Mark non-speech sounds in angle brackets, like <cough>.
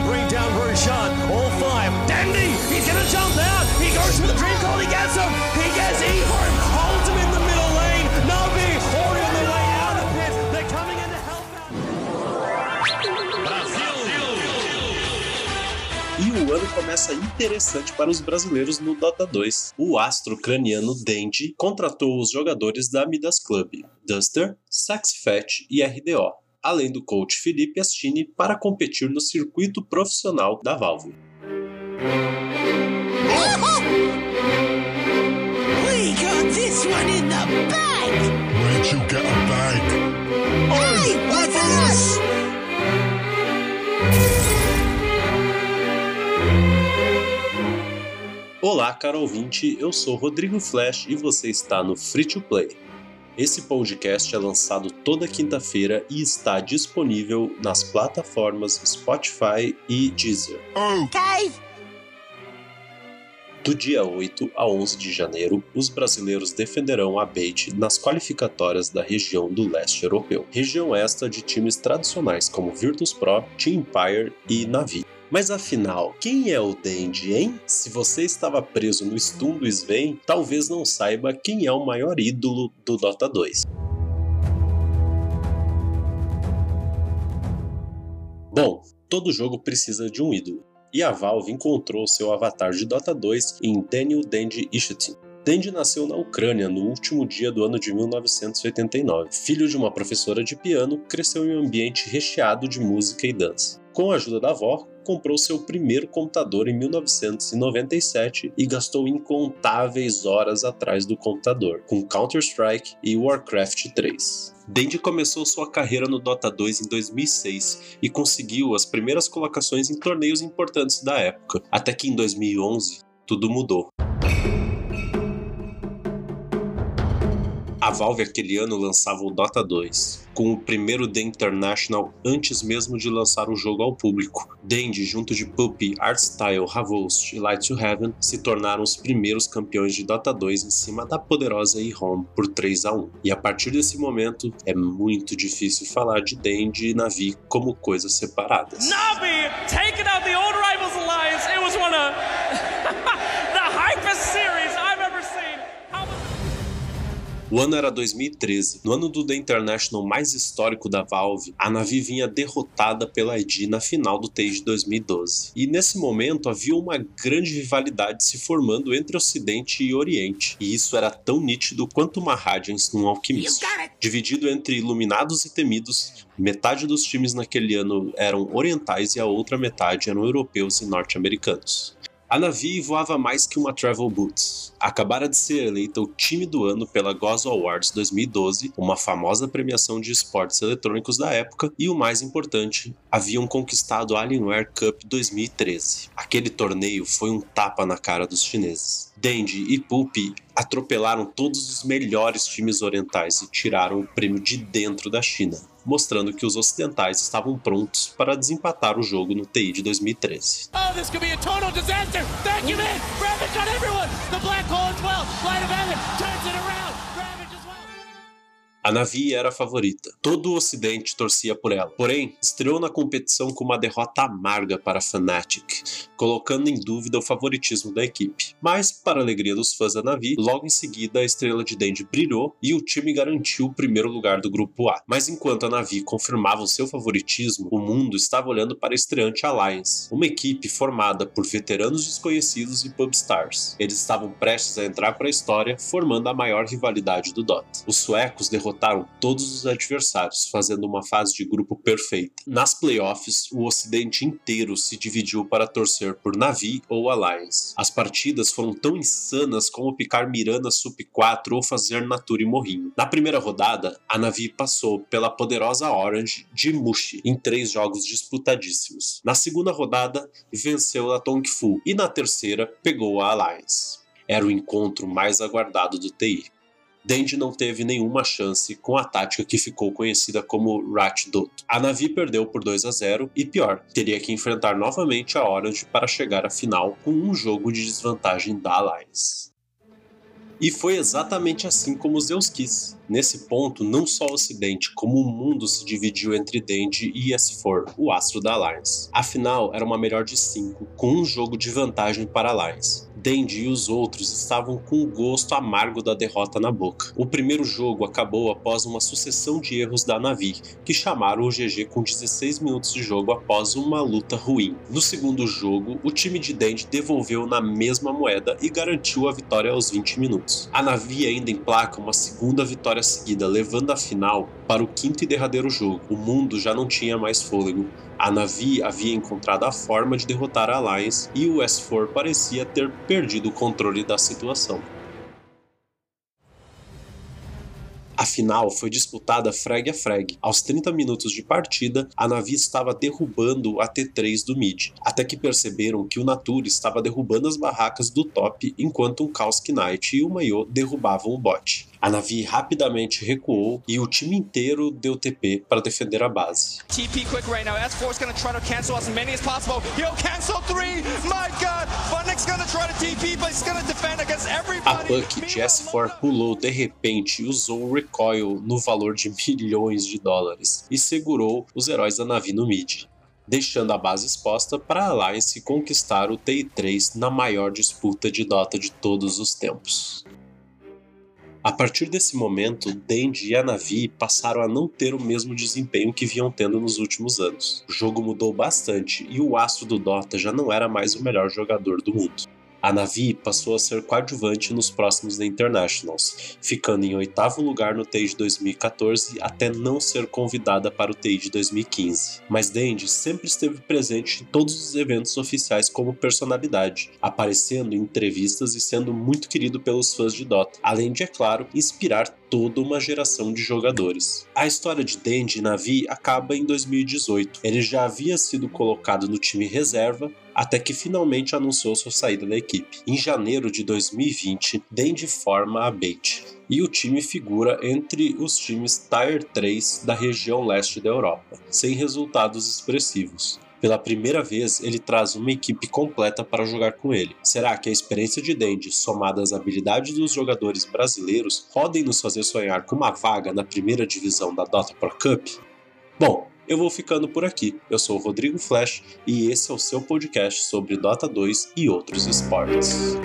bring down Roshan. All five. Dandy, he's jump out. He goes for the dream call. He gets him. He gets Ehorn. Holds him in the middle lane. Navi already on the way out of pit. They're coming in to help E o ano começa interessante para os brasileiros no Dota 2. O astro ucraniano Dendi contratou os jogadores da Midas Club, Duster, Saxfet e RDO, além do coach Felipe Astini para competir no circuito profissional da Valve. <laughs> Olá, caro ouvinte, eu sou Rodrigo Flash e você está no Free to Play. Esse podcast é lançado toda quinta-feira e está disponível nas plataformas Spotify e Deezer. Do dia 8 a 11 de janeiro, os brasileiros defenderão a Bait nas qualificatórias da região do leste europeu. Região esta de times tradicionais como Virtus Pro, Team Empire e Navi. Mas afinal, quem é o Dendi, hein? Se você estava preso no stun do Sven, talvez não saiba quem é o maior ídolo do Dota 2. Bom, todo jogo precisa de um ídolo e a Valve encontrou seu avatar de Dota 2 em Daniel Dendi Ishutin. Dendi nasceu na Ucrânia no último dia do ano de 1989. Filho de uma professora de piano, cresceu em um ambiente recheado de música e dança. Com a ajuda da avó, comprou seu primeiro computador em 1997 e gastou incontáveis horas atrás do computador, com Counter-Strike e Warcraft 3. Dendi começou sua carreira no Dota 2 em 2006 e conseguiu as primeiras colocações em torneios importantes da época, até que em 2011 tudo mudou. Valve aquele ano lançava o Dota 2, com o primeiro The International antes mesmo de lançar o jogo ao público. Dendi, junto de Puppy, Artstyle, Havost e Light to Heaven, se tornaram os primeiros campeões de Dota 2 em cima da poderosa E-Home por 3 a 1. E a partir desse momento, é muito difícil falar de Dendi e Navi como coisas separadas. Navi taking O ano era 2013. No ano do The International mais histórico da Valve, a Navi vinha derrotada pela ID na final do TI de 2012. E nesse momento havia uma grande rivalidade se formando entre Ocidente e Oriente. E isso era tão nítido quanto uma Radiance num alquimista. Dividido entre iluminados e temidos, metade dos times naquele ano eram orientais e a outra metade eram europeus e norte-americanos. A Navi voava mais que uma Travel Boots. Acabara de ser eleita o time do ano pela Gozo Awards 2012, uma famosa premiação de esportes eletrônicos da época, e o mais importante, haviam conquistado a Alienware Cup 2013. Aquele torneio foi um tapa na cara dos chineses. Dendi e Pupi atropelaram todos os melhores times orientais e tiraram o prêmio de dentro da China, mostrando que os ocidentais estavam prontos para desempatar o jogo no TI de 2013. Oh, A Navi era a favorita. Todo o ocidente torcia por ela. Porém, estreou na competição com uma derrota amarga para a Fnatic, colocando em dúvida o favoritismo da equipe. Mas, para a alegria dos fãs da Navi, logo em seguida a estrela de Dendi brilhou e o time garantiu o primeiro lugar do grupo A. Mas enquanto a Navi confirmava o seu favoritismo, o mundo estava olhando para a estreante Alliance, uma equipe formada por veteranos desconhecidos e pubstars. Eles estavam prestes a entrar para a história, formando a maior rivalidade do Dota. Os suecos derrotaram todos os adversários, fazendo uma fase de grupo perfeita. Nas playoffs, o ocidente inteiro se dividiu para torcer por Navi ou Alliance. As partidas foram tão insanas como picar Mirana Sup 4 ou fazer Natura e Morrinho. Na primeira rodada, a Navi passou pela poderosa Orange de Mushi em três jogos disputadíssimos. Na segunda rodada, venceu a Tongfu e na terceira, pegou a Alliance. Era o encontro mais aguardado do TI. Dendi não teve nenhuma chance com a tática que ficou conhecida como Rat Dot. A Navi perdeu por 2 a 0 e pior, teria que enfrentar novamente a Orange para chegar à final com um jogo de desvantagem da Alliance. E foi exatamente assim como Zeus quis. Nesse ponto, não só o Ocidente, como o mundo se dividiu entre Dendy e S4, o astro da Alliance. Afinal, era uma melhor de 5, com um jogo de vantagem para a Alliance. Dendy e os outros estavam com o gosto amargo da derrota na boca. O primeiro jogo acabou após uma sucessão de erros da Navi, que chamaram o GG com 16 minutos de jogo após uma luta ruim. No segundo jogo, o time de Dendy devolveu na mesma moeda e garantiu a vitória aos 20 minutos. A Navi ainda emplaca uma segunda vitória seguida, levando a final para o quinto e derradeiro jogo. O mundo já não tinha mais fôlego. A Navi havia encontrado a forma de derrotar a Alliance e o S4 parecia ter perdido o controle da situação. A final foi disputada frag a frag. Aos 30 minutos de partida, a Navi estava derrubando a T3 do mid, até que perceberam que o Nature estava derrubando as barracas do top enquanto um Chaos Knight e o Mayo derrubavam o bot. A Navi rapidamente recuou e o time inteiro deu TP para defender a base. TP quick right now. S4 is try to cancel as many as possible. He'll cancel three. A everybody. Puck de S4 pulou de repente e usou o recoil no valor de <laughs> milhões de dólares e segurou os heróis da Navi no mid. Deixando a base exposta para a Alliance conquistar o TI3 na maior disputa de Dota de todos os tempos. A partir desse momento, Dendy e a Navi passaram a não ter o mesmo desempenho que vinham tendo nos últimos anos. O jogo mudou bastante e o astro do Dota já não era mais o melhor jogador do mundo. A Navi passou a ser coadjuvante nos próximos The Internationals, ficando em oitavo lugar no TI de 2014 até não ser convidada para o TI de 2015. Mas Dendy sempre esteve presente em todos os eventos oficiais como personalidade, aparecendo em entrevistas e sendo muito querido pelos fãs de Dota, além de, é claro, inspirar toda uma geração de jogadores. A história de Dendy e Navi acaba em 2018. Ele já havia sido colocado no time reserva até que finalmente anunciou sua saída da equipe. Em janeiro de 2020, Dendy forma a Bait, e o time figura entre os times Tier 3 da região leste da Europa, sem resultados expressivos. Pela primeira vez, ele traz uma equipe completa para jogar com ele. Será que a experiência de Dendy, somada às habilidades dos jogadores brasileiros, podem nos fazer sonhar com uma vaga na primeira divisão da Dota Pro Cup? Bom, eu vou ficando por aqui. Eu sou o Rodrigo Flash e esse é o seu podcast sobre Dota 2 e outros esportes.